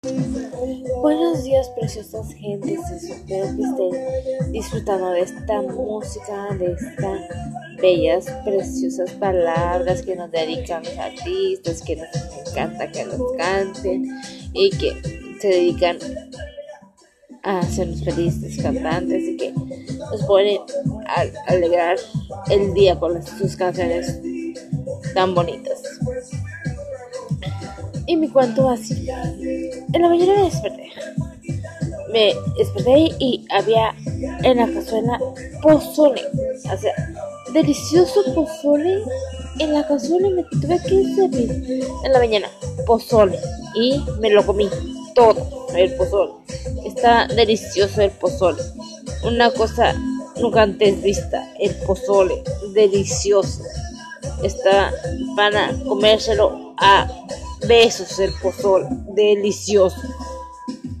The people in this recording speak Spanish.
Buenos días, preciosas gentes. Espero que estén disfrutando de esta música, de estas bellas, preciosas palabras que nos dedican los artistas, que nos encanta que los canten y que se dedican a hacernos felices cantantes y que nos ponen a alegrar el día con sus canciones tan bonitas. Y me cuento así. En la mañana me desperté. Me desperté y había en la cazuela pozole. O sea, delicioso pozole. En la cazuela me tuve que servir en la mañana pozole. Y me lo comí todo, el pozole. Está delicioso el pozole. Una cosa nunca antes vista, el pozole. Delicioso. Está para comérselo a besos el pozole. Delicioso.